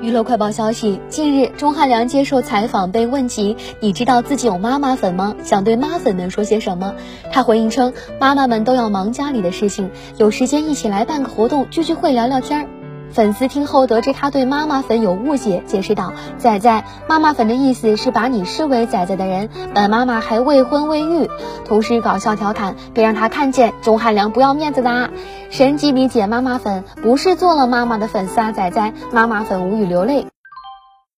娱乐快报消息：近日，钟汉良接受采访被问及“你知道自己有妈妈粉吗？想对妈粉们说些什么？”他回应称：“妈妈们都要忙家里的事情，有时间一起来办个活动，聚聚会，聊聊天儿。”粉丝听后得知他对妈妈粉有误解，解释道：“仔仔，妈妈粉的意思是把你视为仔仔的人，本妈妈还未婚未育。”同时搞笑调侃：“别让他看见，钟汉良不要面子的啊。”神级理解妈妈粉，不是做了妈妈的粉丝啊，仔仔，妈妈粉无语流泪。